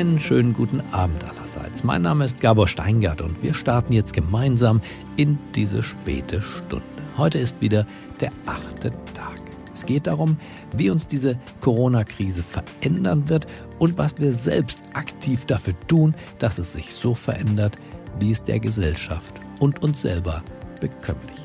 Einen schönen guten Abend allerseits. Mein Name ist Gabor Steingart und wir starten jetzt gemeinsam in diese späte Stunde. Heute ist wieder der achte Tag. Es geht darum, wie uns diese Corona-Krise verändern wird und was wir selbst aktiv dafür tun, dass es sich so verändert, wie es der Gesellschaft und uns selber bekömmlich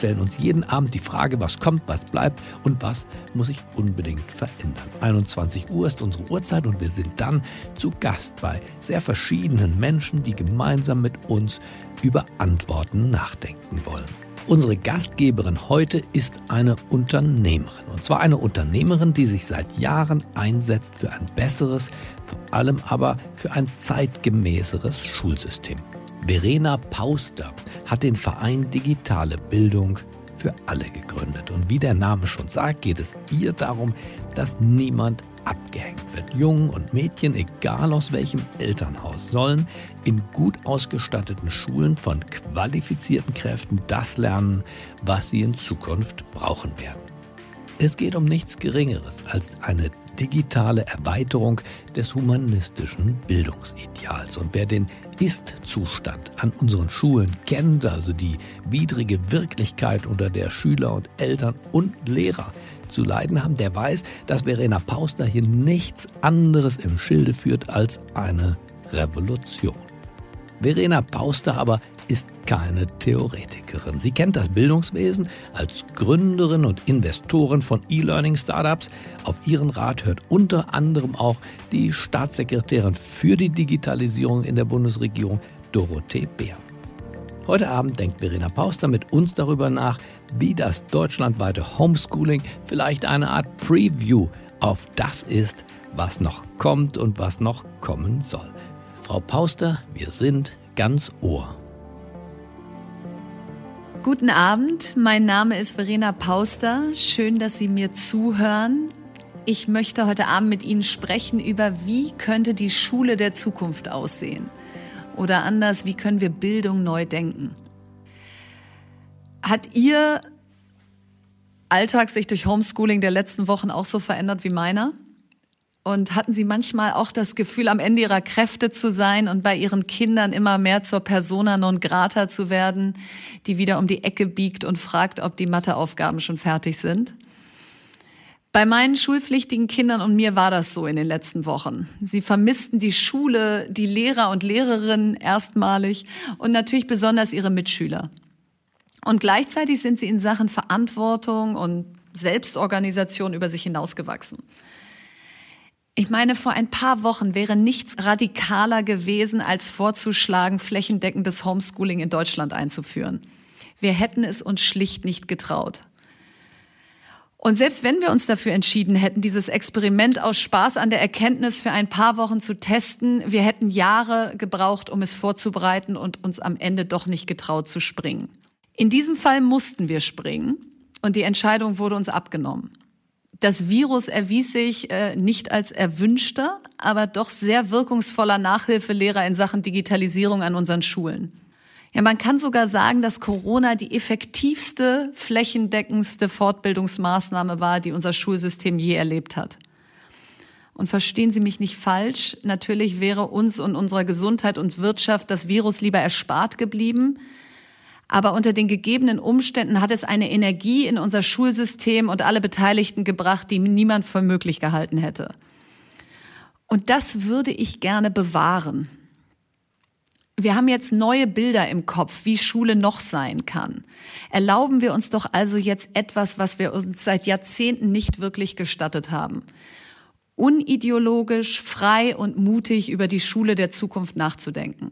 stellen uns jeden Abend die Frage, was kommt, was bleibt und was muss sich unbedingt verändern. 21 Uhr ist unsere Uhrzeit und wir sind dann zu Gast bei sehr verschiedenen Menschen, die gemeinsam mit uns über Antworten nachdenken wollen. Unsere Gastgeberin heute ist eine Unternehmerin. Und zwar eine Unternehmerin, die sich seit Jahren einsetzt für ein besseres, vor allem aber für ein zeitgemäßeres Schulsystem. Verena Pauster hat den Verein Digitale Bildung für alle gegründet. Und wie der Name schon sagt, geht es ihr darum, dass niemand abgehängt wird. Jungen und Mädchen, egal aus welchem Elternhaus, sollen in gut ausgestatteten Schulen von qualifizierten Kräften das lernen, was sie in Zukunft brauchen werden. Es geht um nichts Geringeres als eine digitale Erweiterung des humanistischen Bildungsideals. Und wer den Ist-Zustand an unseren Schulen kennt, also die widrige Wirklichkeit, unter der Schüler und Eltern und Lehrer zu leiden haben, der weiß, dass Verena Pauster hier nichts anderes im Schilde führt als eine Revolution. Verena Pauster aber ist keine Theoretikerin. Sie kennt das Bildungswesen als Gründerin und Investorin von E-Learning-Startups. Auf ihren Rat hört unter anderem auch die Staatssekretärin für die Digitalisierung in der Bundesregierung, Dorothee Bär. Heute Abend denkt Verena Pauster mit uns darüber nach, wie das deutschlandweite Homeschooling vielleicht eine Art Preview auf das ist, was noch kommt und was noch kommen soll. Frau Pauster, wir sind ganz Ohr. Guten Abend, mein Name ist Verena Pauster. Schön, dass Sie mir zuhören. Ich möchte heute Abend mit Ihnen sprechen über, wie könnte die Schule der Zukunft aussehen? Oder anders, wie können wir Bildung neu denken? Hat Ihr Alltag sich durch Homeschooling der letzten Wochen auch so verändert wie meiner? Und hatten Sie manchmal auch das Gefühl, am Ende Ihrer Kräfte zu sein und bei Ihren Kindern immer mehr zur Persona non grata zu werden, die wieder um die Ecke biegt und fragt, ob die Matheaufgaben schon fertig sind? Bei meinen schulpflichtigen Kindern und mir war das so in den letzten Wochen. Sie vermissten die Schule, die Lehrer und Lehrerinnen erstmalig und natürlich besonders ihre Mitschüler. Und gleichzeitig sind sie in Sachen Verantwortung und Selbstorganisation über sich hinausgewachsen. Ich meine, vor ein paar Wochen wäre nichts radikaler gewesen, als vorzuschlagen, flächendeckendes Homeschooling in Deutschland einzuführen. Wir hätten es uns schlicht nicht getraut. Und selbst wenn wir uns dafür entschieden hätten, dieses Experiment aus Spaß an der Erkenntnis für ein paar Wochen zu testen, wir hätten Jahre gebraucht, um es vorzubereiten und uns am Ende doch nicht getraut zu springen. In diesem Fall mussten wir springen und die Entscheidung wurde uns abgenommen. Das Virus erwies sich äh, nicht als erwünschter, aber doch sehr wirkungsvoller Nachhilfelehrer in Sachen Digitalisierung an unseren Schulen. Ja, man kann sogar sagen, dass Corona die effektivste, flächendeckendste Fortbildungsmaßnahme war, die unser Schulsystem je erlebt hat. Und verstehen Sie mich nicht falsch, natürlich wäre uns und unserer Gesundheit und Wirtschaft das Virus lieber erspart geblieben. Aber unter den gegebenen Umständen hat es eine Energie in unser Schulsystem und alle Beteiligten gebracht, die niemand für möglich gehalten hätte. Und das würde ich gerne bewahren. Wir haben jetzt neue Bilder im Kopf, wie Schule noch sein kann. Erlauben wir uns doch also jetzt etwas, was wir uns seit Jahrzehnten nicht wirklich gestattet haben. Unideologisch, frei und mutig über die Schule der Zukunft nachzudenken.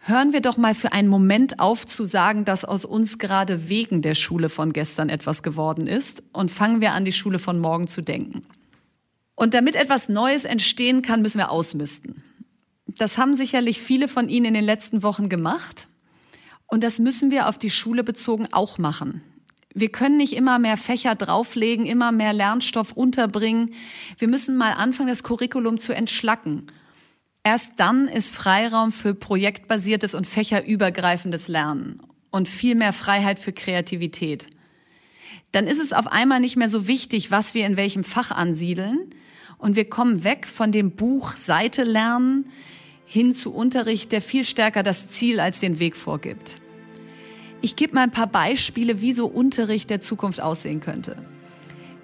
Hören wir doch mal für einen Moment auf zu sagen, dass aus uns gerade wegen der Schule von gestern etwas geworden ist und fangen wir an, die Schule von morgen zu denken. Und damit etwas Neues entstehen kann, müssen wir ausmisten. Das haben sicherlich viele von Ihnen in den letzten Wochen gemacht. Und das müssen wir auf die Schule bezogen auch machen. Wir können nicht immer mehr Fächer drauflegen, immer mehr Lernstoff unterbringen. Wir müssen mal anfangen, das Curriculum zu entschlacken Erst dann ist Freiraum für projektbasiertes und fächerübergreifendes Lernen und viel mehr Freiheit für Kreativität. Dann ist es auf einmal nicht mehr so wichtig, was wir in welchem Fach ansiedeln Und wir kommen weg von dem Buch Seite lernen hin zu Unterricht, der viel stärker das Ziel als den Weg vorgibt. Ich gebe mal ein paar Beispiele, wie so Unterricht der Zukunft aussehen könnte.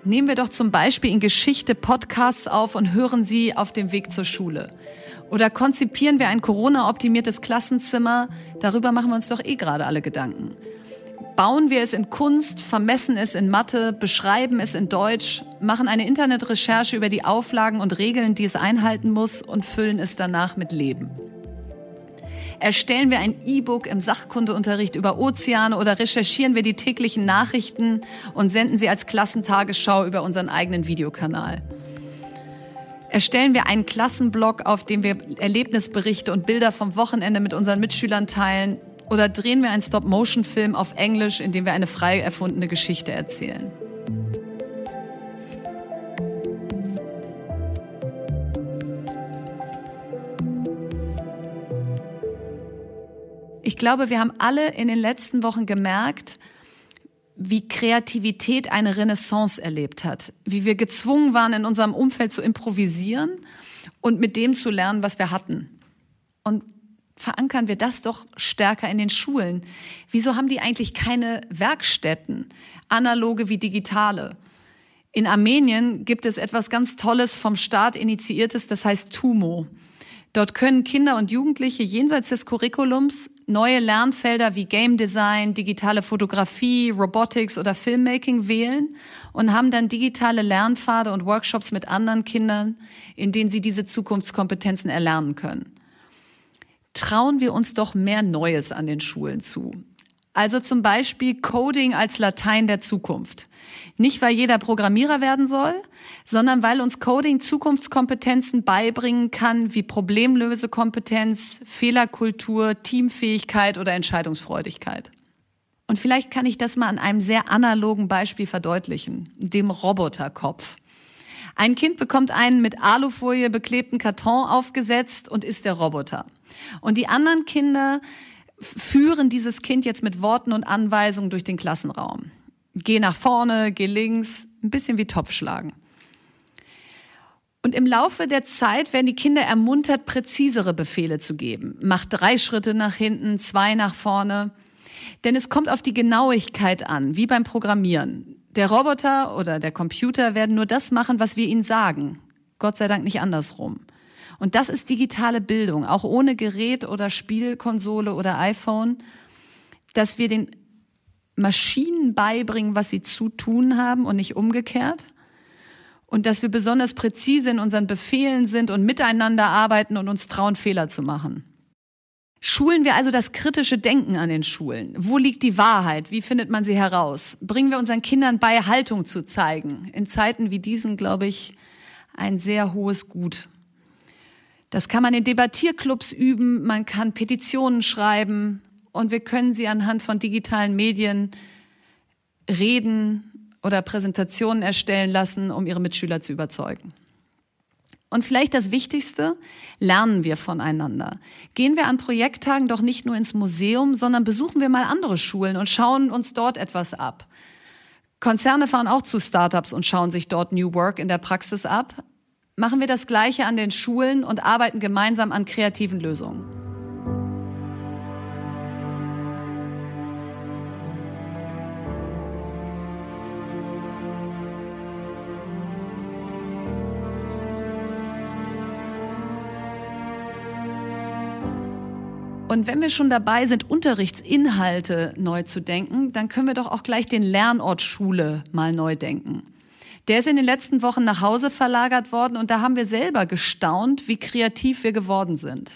Nehmen wir doch zum Beispiel in Geschichte Podcasts auf und hören sie auf dem Weg zur Schule. Oder konzipieren wir ein Corona-optimiertes Klassenzimmer? Darüber machen wir uns doch eh gerade alle Gedanken. Bauen wir es in Kunst, vermessen es in Mathe, beschreiben es in Deutsch, machen eine Internetrecherche über die Auflagen und Regeln, die es einhalten muss und füllen es danach mit Leben. Erstellen wir ein E-Book im Sachkundeunterricht über Ozeane oder recherchieren wir die täglichen Nachrichten und senden sie als Klassentagesschau über unseren eigenen Videokanal. Erstellen wir einen Klassenblog, auf dem wir Erlebnisberichte und Bilder vom Wochenende mit unseren Mitschülern teilen oder drehen wir einen Stop-Motion-Film auf Englisch, in dem wir eine frei erfundene Geschichte erzählen. Ich glaube, wir haben alle in den letzten Wochen gemerkt, wie Kreativität eine Renaissance erlebt hat, wie wir gezwungen waren, in unserem Umfeld zu improvisieren und mit dem zu lernen, was wir hatten. Und verankern wir das doch stärker in den Schulen. Wieso haben die eigentlich keine Werkstätten, analoge wie digitale? In Armenien gibt es etwas ganz Tolles vom Staat initiiertes, das heißt TUMO. Dort können Kinder und Jugendliche jenseits des Curriculums neue Lernfelder wie Game Design, digitale Fotografie, Robotics oder Filmmaking wählen und haben dann digitale Lernpfade und Workshops mit anderen Kindern, in denen sie diese Zukunftskompetenzen erlernen können trauen wir uns doch mehr Neues an den Schulen zu. Also zum Beispiel Coding als Latein der Zukunft. Nicht, weil jeder Programmierer werden soll, sondern weil uns Coding Zukunftskompetenzen beibringen kann, wie Problemlösekompetenz, Fehlerkultur, Teamfähigkeit oder Entscheidungsfreudigkeit. Und vielleicht kann ich das mal an einem sehr analogen Beispiel verdeutlichen, dem Roboterkopf. Ein Kind bekommt einen mit Alufolie beklebten Karton aufgesetzt und ist der Roboter. Und die anderen Kinder führen dieses Kind jetzt mit Worten und Anweisungen durch den Klassenraum. Geh nach vorne, geh links, ein bisschen wie Topfschlagen. Und im Laufe der Zeit werden die Kinder ermuntert, präzisere Befehle zu geben. Mach drei Schritte nach hinten, zwei nach vorne. Denn es kommt auf die Genauigkeit an, wie beim Programmieren. Der Roboter oder der Computer werden nur das machen, was wir ihnen sagen. Gott sei Dank nicht andersrum. Und das ist digitale Bildung, auch ohne Gerät oder Spielkonsole oder iPhone, dass wir den Maschinen beibringen, was sie zu tun haben und nicht umgekehrt. Und dass wir besonders präzise in unseren Befehlen sind und miteinander arbeiten und uns trauen, Fehler zu machen. Schulen wir also das kritische Denken an den Schulen. Wo liegt die Wahrheit? Wie findet man sie heraus? Bringen wir unseren Kindern bei, Haltung zu zeigen. In Zeiten wie diesen, glaube ich, ein sehr hohes Gut. Das kann man in Debattierclubs üben, man kann Petitionen schreiben und wir können sie anhand von digitalen Medien reden oder Präsentationen erstellen lassen, um ihre Mitschüler zu überzeugen. Und vielleicht das Wichtigste, lernen wir voneinander. Gehen wir an Projekttagen doch nicht nur ins Museum, sondern besuchen wir mal andere Schulen und schauen uns dort etwas ab. Konzerne fahren auch zu Startups und schauen sich dort New Work in der Praxis ab machen wir das Gleiche an den Schulen und arbeiten gemeinsam an kreativen Lösungen. Und wenn wir schon dabei sind, Unterrichtsinhalte neu zu denken, dann können wir doch auch gleich den Lernort Schule mal neu denken. Der ist in den letzten Wochen nach Hause verlagert worden und da haben wir selber gestaunt, wie kreativ wir geworden sind.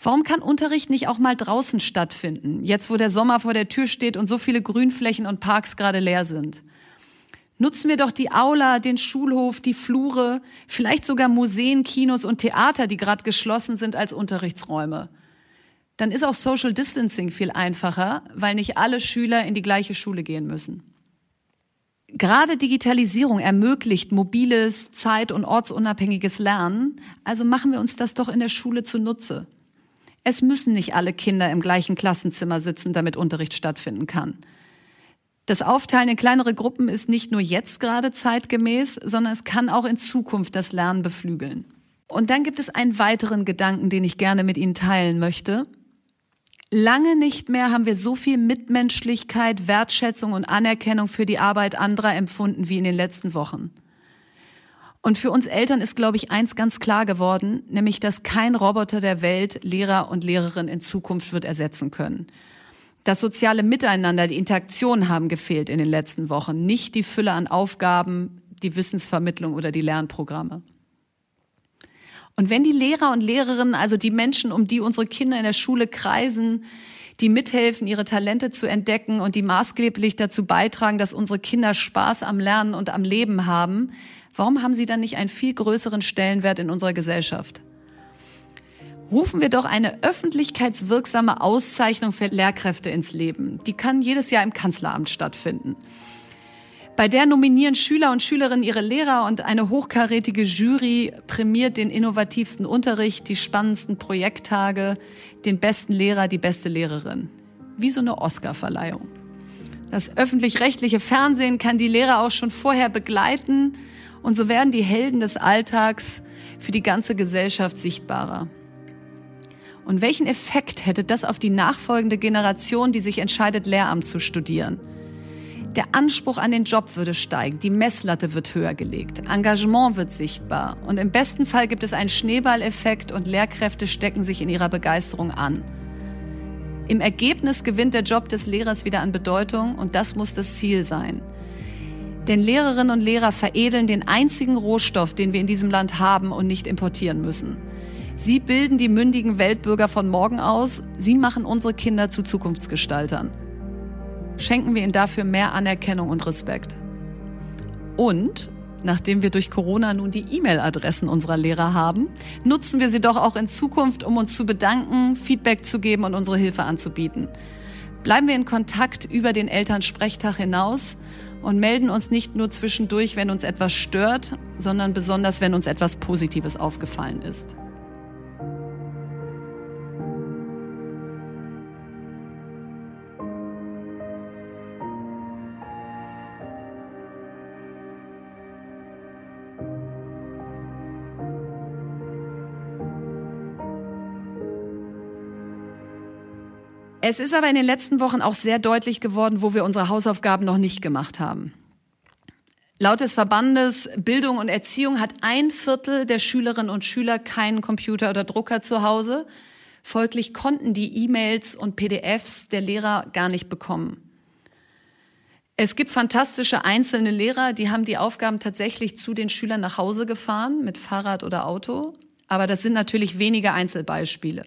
Warum kann Unterricht nicht auch mal draußen stattfinden, jetzt wo der Sommer vor der Tür steht und so viele Grünflächen und Parks gerade leer sind? Nutzen wir doch die Aula, den Schulhof, die Flure, vielleicht sogar Museen, Kinos und Theater, die gerade geschlossen sind, als Unterrichtsräume. Dann ist auch Social Distancing viel einfacher, weil nicht alle Schüler in die gleiche Schule gehen müssen. Gerade Digitalisierung ermöglicht mobiles, zeit- und ortsunabhängiges Lernen, also machen wir uns das doch in der Schule zunutze. Es müssen nicht alle Kinder im gleichen Klassenzimmer sitzen, damit Unterricht stattfinden kann. Das Aufteilen in kleinere Gruppen ist nicht nur jetzt gerade zeitgemäß, sondern es kann auch in Zukunft das Lernen beflügeln. Und dann gibt es einen weiteren Gedanken, den ich gerne mit Ihnen teilen möchte. Lange nicht mehr haben wir so viel Mitmenschlichkeit, Wertschätzung und Anerkennung für die Arbeit anderer empfunden wie in den letzten Wochen. Und für uns Eltern ist, glaube ich, eins ganz klar geworden, nämlich, dass kein Roboter der Welt Lehrer und Lehrerinnen in Zukunft wird ersetzen können. Das soziale Miteinander, die Interaktion haben gefehlt in den letzten Wochen, nicht die Fülle an Aufgaben, die Wissensvermittlung oder die Lernprogramme. Und wenn die Lehrer und Lehrerinnen, also die Menschen, um die unsere Kinder in der Schule kreisen, die mithelfen, ihre Talente zu entdecken und die maßgeblich dazu beitragen, dass unsere Kinder Spaß am Lernen und am Leben haben, warum haben sie dann nicht einen viel größeren Stellenwert in unserer Gesellschaft? rufen wir doch eine öffentlichkeitswirksame Auszeichnung für Lehrkräfte ins Leben. Die kann jedes Jahr im Kanzleramt stattfinden. Bei der nominieren Schüler und Schülerinnen ihre Lehrer und eine hochkarätige Jury prämiert den innovativsten Unterricht, die spannendsten Projekttage, den besten Lehrer, die beste Lehrerin. Wie so eine Oscarverleihung. Das öffentlich-rechtliche Fernsehen kann die Lehrer auch schon vorher begleiten und so werden die Helden des Alltags für die ganze Gesellschaft sichtbarer. Und welchen Effekt hätte das auf die nachfolgende Generation, die sich entscheidet, Lehramt zu studieren? Der Anspruch an den Job würde steigen, die Messlatte wird höher gelegt, Engagement wird sichtbar und im besten Fall gibt es einen Schneeballeffekt und Lehrkräfte stecken sich in ihrer Begeisterung an. Im Ergebnis gewinnt der Job des Lehrers wieder an Bedeutung und das muss das Ziel sein. Denn Lehrerinnen und Lehrer veredeln den einzigen Rohstoff, den wir in diesem Land haben und nicht importieren müssen. Sie bilden die mündigen Weltbürger von morgen aus. Sie machen unsere Kinder zu Zukunftsgestaltern. Schenken wir ihnen dafür mehr Anerkennung und Respekt. Und nachdem wir durch Corona nun die E-Mail-Adressen unserer Lehrer haben, nutzen wir sie doch auch in Zukunft, um uns zu bedanken, Feedback zu geben und unsere Hilfe anzubieten. Bleiben wir in Kontakt über den Elternsprechtag hinaus und melden uns nicht nur zwischendurch, wenn uns etwas stört, sondern besonders, wenn uns etwas Positives aufgefallen ist. Es ist aber in den letzten Wochen auch sehr deutlich geworden, wo wir unsere Hausaufgaben noch nicht gemacht haben. Laut des Verbandes Bildung und Erziehung hat ein Viertel der Schülerinnen und Schüler keinen Computer oder Drucker zu Hause. Folglich konnten die E-Mails und PDFs der Lehrer gar nicht bekommen. Es gibt fantastische einzelne Lehrer, die haben die Aufgaben tatsächlich zu den Schülern nach Hause gefahren mit Fahrrad oder Auto. Aber das sind natürlich wenige Einzelbeispiele.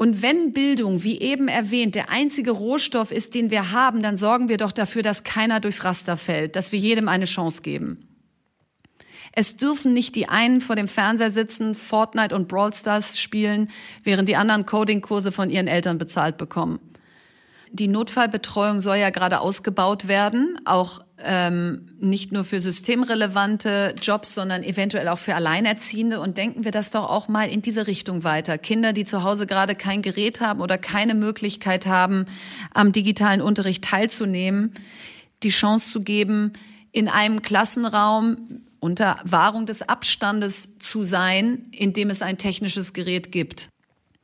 Und wenn Bildung, wie eben erwähnt, der einzige Rohstoff ist, den wir haben, dann sorgen wir doch dafür, dass keiner durchs Raster fällt, dass wir jedem eine Chance geben. Es dürfen nicht die einen vor dem Fernseher sitzen, Fortnite und Brawl Stars spielen, während die anderen Coding-Kurse von ihren Eltern bezahlt bekommen. Die Notfallbetreuung soll ja gerade ausgebaut werden, auch ähm, nicht nur für systemrelevante Jobs, sondern eventuell auch für Alleinerziehende. Und denken wir das doch auch mal in diese Richtung weiter. Kinder, die zu Hause gerade kein Gerät haben oder keine Möglichkeit haben, am digitalen Unterricht teilzunehmen, die Chance zu geben, in einem Klassenraum unter Wahrung des Abstandes zu sein, in dem es ein technisches Gerät gibt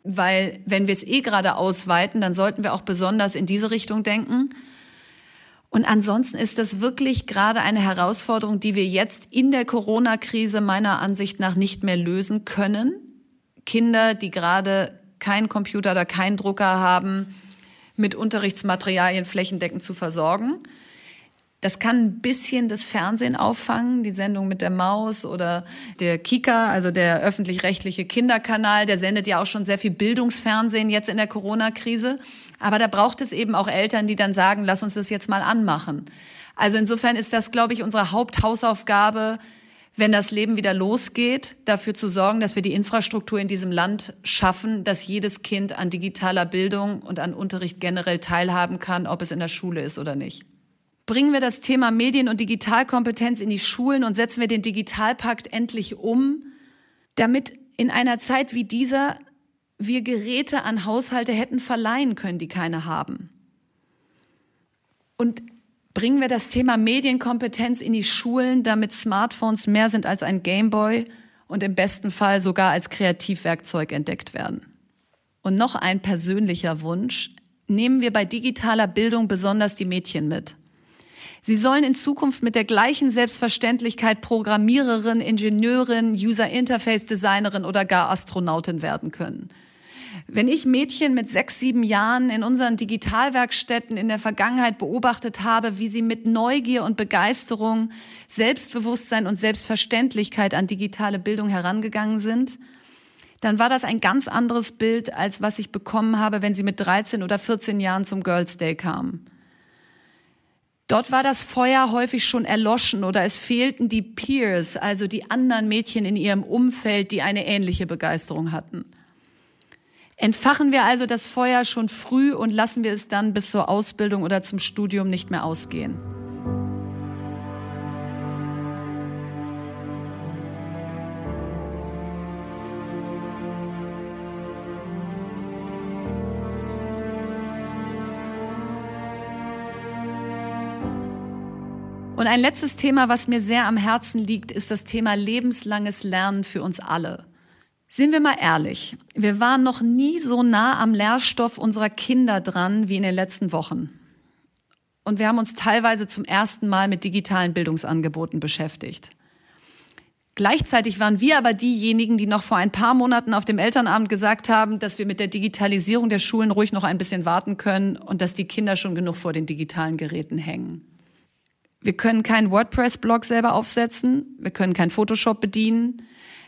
weil wenn wir es eh gerade ausweiten, dann sollten wir auch besonders in diese Richtung denken. Und ansonsten ist das wirklich gerade eine Herausforderung, die wir jetzt in der Corona-Krise meiner Ansicht nach nicht mehr lösen können. Kinder, die gerade keinen Computer oder keinen Drucker haben, mit Unterrichtsmaterialien flächendeckend zu versorgen. Das kann ein bisschen das Fernsehen auffangen, die Sendung mit der Maus oder der Kika, also der öffentlich-rechtliche Kinderkanal, der sendet ja auch schon sehr viel Bildungsfernsehen jetzt in der Corona-Krise. Aber da braucht es eben auch Eltern, die dann sagen, lass uns das jetzt mal anmachen. Also insofern ist das, glaube ich, unsere Haupthausaufgabe, wenn das Leben wieder losgeht, dafür zu sorgen, dass wir die Infrastruktur in diesem Land schaffen, dass jedes Kind an digitaler Bildung und an Unterricht generell teilhaben kann, ob es in der Schule ist oder nicht. Bringen wir das Thema Medien- und Digitalkompetenz in die Schulen und setzen wir den Digitalpakt endlich um, damit in einer Zeit wie dieser wir Geräte an Haushalte hätten verleihen können, die keine haben. Und bringen wir das Thema Medienkompetenz in die Schulen, damit Smartphones mehr sind als ein Gameboy und im besten Fall sogar als Kreativwerkzeug entdeckt werden. Und noch ein persönlicher Wunsch. Nehmen wir bei digitaler Bildung besonders die Mädchen mit. Sie sollen in Zukunft mit der gleichen Selbstverständlichkeit Programmiererin, Ingenieurin, User Interface Designerin oder gar Astronautin werden können. Wenn ich Mädchen mit sechs, sieben Jahren in unseren Digitalwerkstätten in der Vergangenheit beobachtet habe, wie sie mit Neugier und Begeisterung, Selbstbewusstsein und Selbstverständlichkeit an digitale Bildung herangegangen sind, dann war das ein ganz anderes Bild, als was ich bekommen habe, wenn sie mit 13 oder 14 Jahren zum Girls Day kamen. Dort war das Feuer häufig schon erloschen oder es fehlten die Peers, also die anderen Mädchen in ihrem Umfeld, die eine ähnliche Begeisterung hatten. Entfachen wir also das Feuer schon früh und lassen wir es dann bis zur Ausbildung oder zum Studium nicht mehr ausgehen. Und ein letztes Thema, was mir sehr am Herzen liegt, ist das Thema lebenslanges Lernen für uns alle. Sind wir mal ehrlich, wir waren noch nie so nah am Lehrstoff unserer Kinder dran wie in den letzten Wochen. Und wir haben uns teilweise zum ersten Mal mit digitalen Bildungsangeboten beschäftigt. Gleichzeitig waren wir aber diejenigen, die noch vor ein paar Monaten auf dem Elternabend gesagt haben, dass wir mit der Digitalisierung der Schulen ruhig noch ein bisschen warten können und dass die Kinder schon genug vor den digitalen Geräten hängen. Wir können keinen WordPress-Blog selber aufsetzen, wir können kein Photoshop bedienen,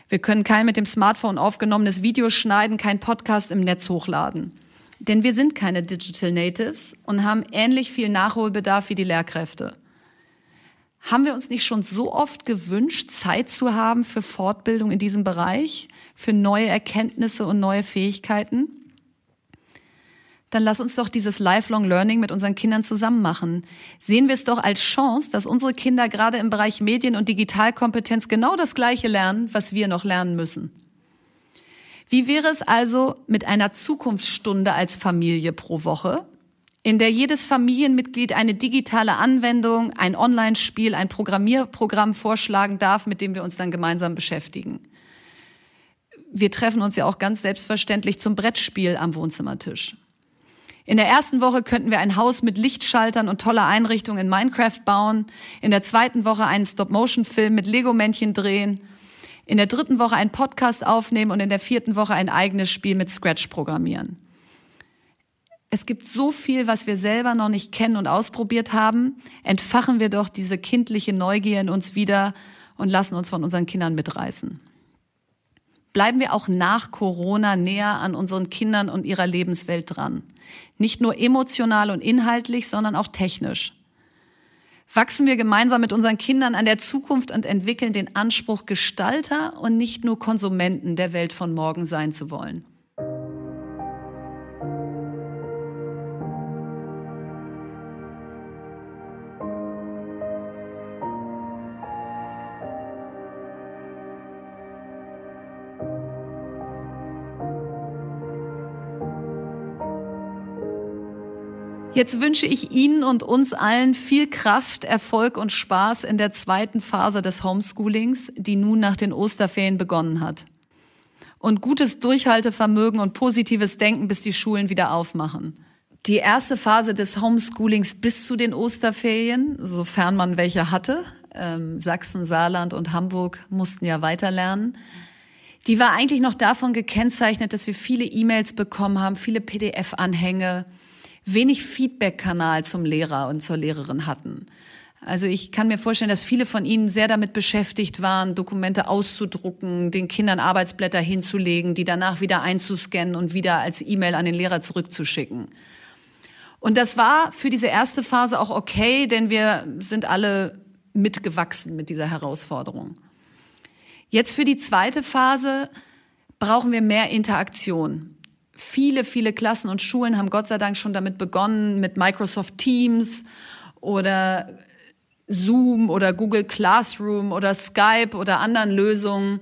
wir können kein mit dem Smartphone aufgenommenes Video schneiden, kein Podcast im Netz hochladen. Denn wir sind keine Digital Natives und haben ähnlich viel Nachholbedarf wie die Lehrkräfte. Haben wir uns nicht schon so oft gewünscht, Zeit zu haben für Fortbildung in diesem Bereich, für neue Erkenntnisse und neue Fähigkeiten? Dann lass uns doch dieses Lifelong Learning mit unseren Kindern zusammen machen. Sehen wir es doch als Chance, dass unsere Kinder gerade im Bereich Medien- und Digitalkompetenz genau das Gleiche lernen, was wir noch lernen müssen. Wie wäre es also mit einer Zukunftsstunde als Familie pro Woche, in der jedes Familienmitglied eine digitale Anwendung, ein Online-Spiel, ein Programmierprogramm vorschlagen darf, mit dem wir uns dann gemeinsam beschäftigen? Wir treffen uns ja auch ganz selbstverständlich zum Brettspiel am Wohnzimmertisch. In der ersten Woche könnten wir ein Haus mit Lichtschaltern und toller Einrichtung in Minecraft bauen. In der zweiten Woche einen Stop-Motion-Film mit Lego-Männchen drehen. In der dritten Woche einen Podcast aufnehmen und in der vierten Woche ein eigenes Spiel mit Scratch programmieren. Es gibt so viel, was wir selber noch nicht kennen und ausprobiert haben. Entfachen wir doch diese kindliche Neugier in uns wieder und lassen uns von unseren Kindern mitreißen. Bleiben wir auch nach Corona näher an unseren Kindern und ihrer Lebenswelt dran. Nicht nur emotional und inhaltlich, sondern auch technisch. Wachsen wir gemeinsam mit unseren Kindern an der Zukunft und entwickeln den Anspruch, Gestalter und nicht nur Konsumenten der Welt von morgen sein zu wollen. Jetzt wünsche ich Ihnen und uns allen viel Kraft, Erfolg und Spaß in der zweiten Phase des Homeschoolings, die nun nach den Osterferien begonnen hat. Und gutes Durchhaltevermögen und positives Denken, bis die Schulen wieder aufmachen. Die erste Phase des Homeschoolings bis zu den Osterferien, sofern man welche hatte, ähm, Sachsen, Saarland und Hamburg mussten ja weiterlernen, die war eigentlich noch davon gekennzeichnet, dass wir viele E-Mails bekommen haben, viele PDF-Anhänge, wenig Feedback-Kanal zum Lehrer und zur Lehrerin hatten. Also ich kann mir vorstellen, dass viele von Ihnen sehr damit beschäftigt waren, Dokumente auszudrucken, den Kindern Arbeitsblätter hinzulegen, die danach wieder einzuscannen und wieder als E-Mail an den Lehrer zurückzuschicken. Und das war für diese erste Phase auch okay, denn wir sind alle mitgewachsen mit dieser Herausforderung. Jetzt für die zweite Phase brauchen wir mehr Interaktion. Viele, viele Klassen und Schulen haben Gott sei Dank schon damit begonnen, mit Microsoft Teams oder Zoom oder Google Classroom oder Skype oder anderen Lösungen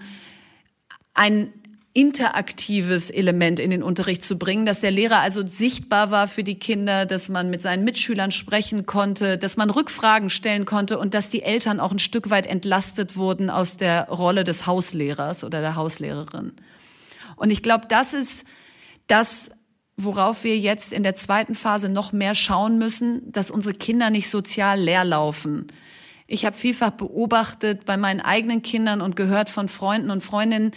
ein interaktives Element in den Unterricht zu bringen, dass der Lehrer also sichtbar war für die Kinder, dass man mit seinen Mitschülern sprechen konnte, dass man Rückfragen stellen konnte und dass die Eltern auch ein Stück weit entlastet wurden aus der Rolle des Hauslehrers oder der Hauslehrerin. Und ich glaube, das ist das, worauf wir jetzt in der zweiten Phase noch mehr schauen müssen, dass unsere Kinder nicht sozial leer laufen. Ich habe vielfach beobachtet bei meinen eigenen Kindern und gehört von Freunden und Freundinnen,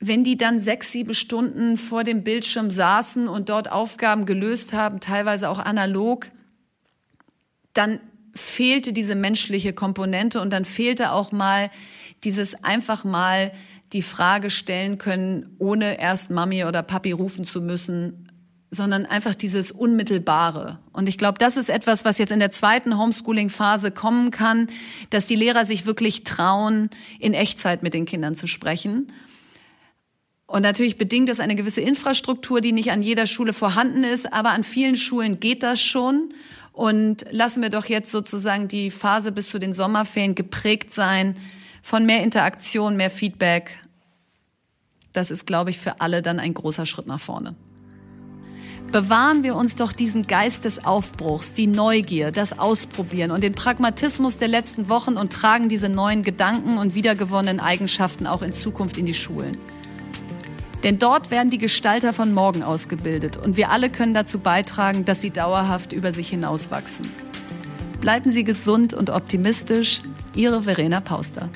wenn die dann sechs, sieben Stunden vor dem Bildschirm saßen und dort Aufgaben gelöst haben, teilweise auch analog, dann fehlte diese menschliche Komponente und dann fehlte auch mal dieses einfach mal die Frage stellen können, ohne erst Mami oder Papi rufen zu müssen, sondern einfach dieses Unmittelbare. Und ich glaube, das ist etwas, was jetzt in der zweiten Homeschooling-Phase kommen kann, dass die Lehrer sich wirklich trauen, in Echtzeit mit den Kindern zu sprechen und natürlich bedingt es eine gewisse Infrastruktur, die nicht an jeder Schule vorhanden ist, aber an vielen Schulen geht das schon. Und lassen wir doch jetzt sozusagen die Phase bis zu den Sommerferien geprägt sein von mehr Interaktion, mehr Feedback. Das ist, glaube ich, für alle dann ein großer Schritt nach vorne. Bewahren wir uns doch diesen Geist des Aufbruchs, die Neugier, das Ausprobieren und den Pragmatismus der letzten Wochen und tragen diese neuen Gedanken und wiedergewonnenen Eigenschaften auch in Zukunft in die Schulen. Denn dort werden die Gestalter von morgen ausgebildet und wir alle können dazu beitragen, dass sie dauerhaft über sich hinauswachsen. Bleiben Sie gesund und optimistisch. Ihre Verena Pauster.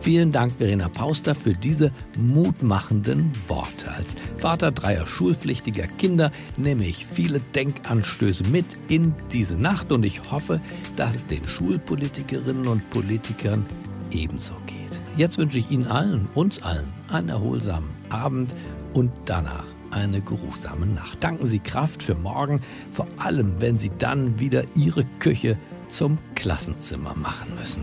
Vielen Dank, Verena Pauster, für diese mutmachenden Worte. Als Vater dreier schulpflichtiger Kinder nehme ich viele Denkanstöße mit in diese Nacht und ich hoffe, dass es den Schulpolitikerinnen und Politikern ebenso geht. Jetzt wünsche ich Ihnen allen, uns allen, einen erholsamen Abend und danach eine geruchsame Nacht. Danken Sie Kraft für morgen, vor allem wenn Sie dann wieder Ihre Küche zum Klassenzimmer machen müssen.